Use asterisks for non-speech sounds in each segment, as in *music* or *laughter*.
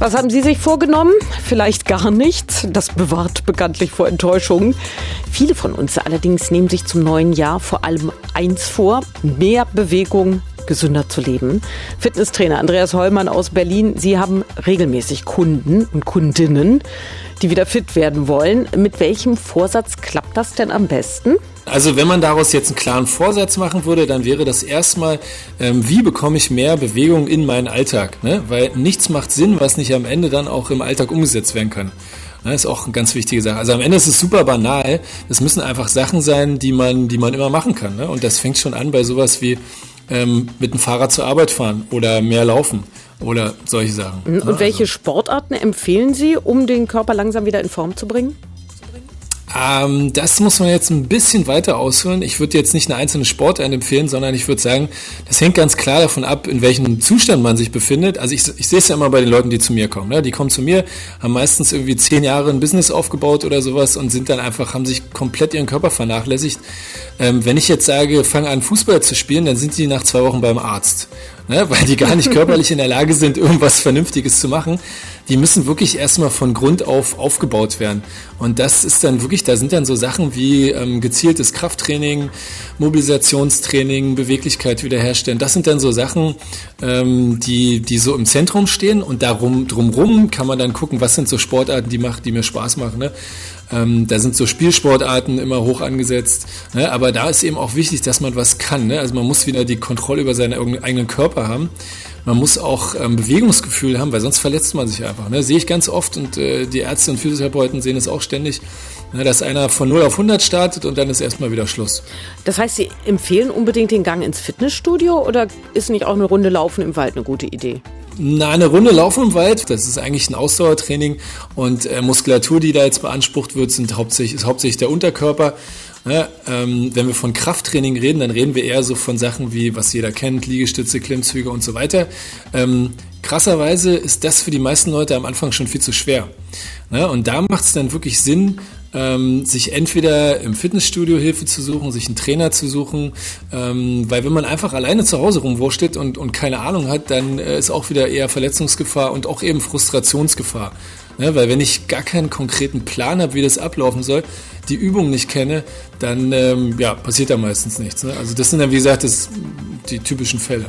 Was haben Sie sich vorgenommen? Vielleicht gar nichts. Das bewahrt bekanntlich vor Enttäuschungen. Viele von uns allerdings nehmen sich zum neuen Jahr vor allem eins vor, mehr Bewegung, gesünder zu leben. Fitnesstrainer Andreas Hollmann aus Berlin, Sie haben regelmäßig Kunden und Kundinnen, die wieder fit werden wollen. Mit welchem Vorsatz klappt das denn am besten? Also wenn man daraus jetzt einen klaren Vorsatz machen würde, dann wäre das erstmal, ähm, wie bekomme ich mehr Bewegung in meinen Alltag? Ne? Weil nichts macht Sinn, was nicht am Ende dann auch im Alltag umgesetzt werden kann. Das ist auch eine ganz wichtige Sache. Also am Ende ist es super banal. Es müssen einfach Sachen sein, die man, die man immer machen kann. Ne? Und das fängt schon an bei sowas wie ähm, mit dem Fahrrad zur Arbeit fahren oder mehr laufen oder solche Sachen. Und ne? welche Also. Sportarten empfehlen Sie, um den Körper langsam wieder in Form zu bringen? Ähm, das muss man jetzt ein bisschen weiter ausführen. Ich würde jetzt nicht eine einzelne Sportart empfehlen, sondern ich würde sagen, das hängt ganz klar davon ab, in welchem Zustand man sich befindet. Also ich, ich sehe es ja immer bei den Leuten, die zu mir kommen. Ne? Die kommen zu mir, haben meistens irgendwie zehn Jahre ein Business aufgebaut oder sowas und sind dann einfach, haben sich komplett ihren Körper vernachlässigt. Ähm, wenn ich jetzt sage, fang an Fußball zu spielen, dann sind die nach zwei Wochen beim Arzt. Ne? Weil die gar nicht *laughs* körperlich in der Lage sind, irgendwas Vernünftiges zu machen. Die müssen wirklich erstmal von Grund auf aufgebaut werden. Und das ist dann wirklich, da sind dann so Sachen wie ähm, gezieltes Krafttraining, Mobilisationstraining, Beweglichkeit wiederherstellen. Das sind dann so Sachen, ähm, die, die so im Zentrum stehen und darum drumrum kann man dann gucken, was sind so Sportarten, die macht, die mir Spaß machen. Ne? Ähm, da sind so Spielsportarten immer hoch angesetzt. Ne? Aber da ist eben auch wichtig, dass man was kann. Ne? Also man muss wieder die Kontrolle über seinen eigenen Körper haben. Man muss auch ähm, Bewegungsgefühl haben, weil sonst verletzt man sich einfach. Ne? Sehe ich ganz oft und äh, die Ärzte und Physiotherapeuten sehen es auch ständig, ne? dass einer von 0 auf 100 startet und dann ist erstmal wieder Schluss. Das heißt, Sie empfehlen unbedingt den Gang ins Fitnessstudio oder ist nicht auch eine Runde Laufen im Wald eine gute Idee? Na, eine Runde Laufen im Wald, das ist eigentlich ein Ausdauertraining und äh, Muskulatur, die da jetzt beansprucht wird, sind hauptsächlich, ist hauptsächlich der Unterkörper. Ja, ähm, wenn wir von Krafttraining reden, dann reden wir eher so von Sachen wie, was jeder kennt, Liegestütze, Klimmzüge und so weiter. Ähm, krasserweise ist das für die meisten Leute am Anfang schon viel zu schwer. Ja, und da macht es dann wirklich Sinn, ähm, sich entweder im Fitnessstudio Hilfe zu suchen, sich einen Trainer zu suchen, ähm, weil wenn man einfach alleine zu Hause rumwurschtelt und, und keine Ahnung hat, dann äh, ist auch wieder eher Verletzungsgefahr und auch eben Frustrationsgefahr. Ne? Weil wenn ich gar keinen konkreten Plan habe, wie das ablaufen soll, die Übung nicht kenne, dann ähm, ja, passiert da meistens nichts. Ne? Also das sind dann, wie gesagt, das, die typischen Fälle.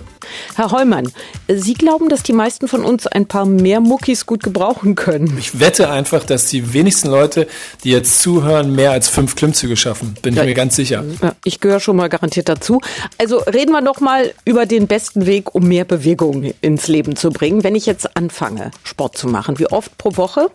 Herr Heumann, Sie glauben, dass die meisten von uns ein paar mehr Muckis gut gebrauchen können? Ich wette einfach, dass die wenigsten Leute, die jetzt zuhören, mehr als fünf Klimmzüge schaffen. Bin ich mir ganz sicher. Ja, ich gehöre schon mal garantiert dazu. Also reden wir doch mal über den besten Weg, um mehr Bewegung ins Leben zu bringen. Wenn ich jetzt anfange, Sport zu machen, wie oft pro Woche?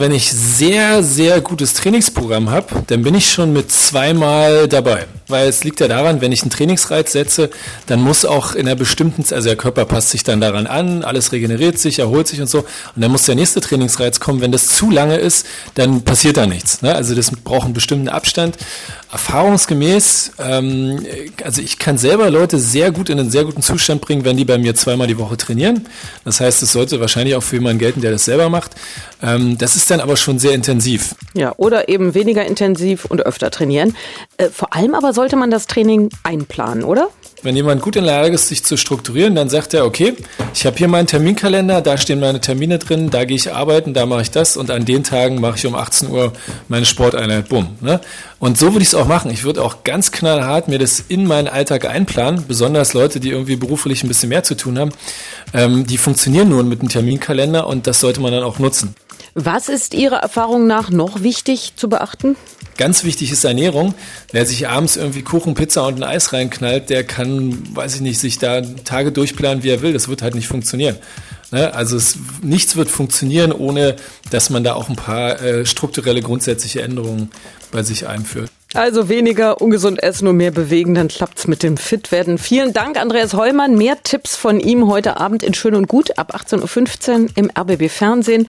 Wenn ich sehr, sehr gutes Trainingsprogramm habe, dann bin ich schon mit zweimal dabei. Weil es liegt ja daran, wenn ich einen Trainingsreiz setze, dann muss auch in einer bestimmten, also der Körper passt sich dann daran an, alles regeneriert sich, erholt sich und so. Und dann muss der nächste Trainingsreiz kommen. Wenn das zu lange ist, dann passiert da nichts. Ne? Also das braucht einen bestimmten Abstand. Erfahrungsgemäß, ähm, also ich kann selber Leute sehr gut in einen sehr guten Zustand bringen, wenn die bei mir zweimal die Woche trainieren. Das heißt, es sollte wahrscheinlich auch für jemanden gelten, der das selber macht. Ähm, das ist dann aber schon sehr intensiv. Ja, oder eben weniger intensiv und öfter trainieren. Äh, vor allem aber sollte man das Training einplanen, oder? Wenn jemand gut in der Lage ist, sich zu strukturieren, dann sagt er, okay, ich habe hier meinen Terminkalender, da stehen meine Termine drin, da gehe ich arbeiten, da mache ich das und an den Tagen mache ich um 18 Uhr meine Sporteinheit, bumm. Ne? Und so würde ich es auch machen. Ich würde auch ganz knallhart mir das in meinen Alltag einplanen, besonders Leute, die irgendwie beruflich ein bisschen mehr zu tun haben. Ähm, die funktionieren nur mit einem Terminkalender und das sollte man dann auch nutzen. Was ist Ihrer Erfahrung nach noch wichtig zu beachten? Ganz wichtig ist Ernährung. Wer sich abends irgendwie Kuchen, Pizza und ein Eis reinknallt, der kann, weiß ich nicht, sich da Tage durchplanen, wie er will. Das wird halt nicht funktionieren. Ne? Also es, nichts wird funktionieren, ohne dass man da auch ein paar äh, strukturelle, grundsätzliche Änderungen bei sich einführt. Also weniger ungesund essen und mehr bewegen, dann klappt's mit dem Fitwerden. Vielen Dank, Andreas Heumann. Mehr Tipps von ihm heute Abend in Schön und Gut ab 18.15 Uhr im RBB Fernsehen.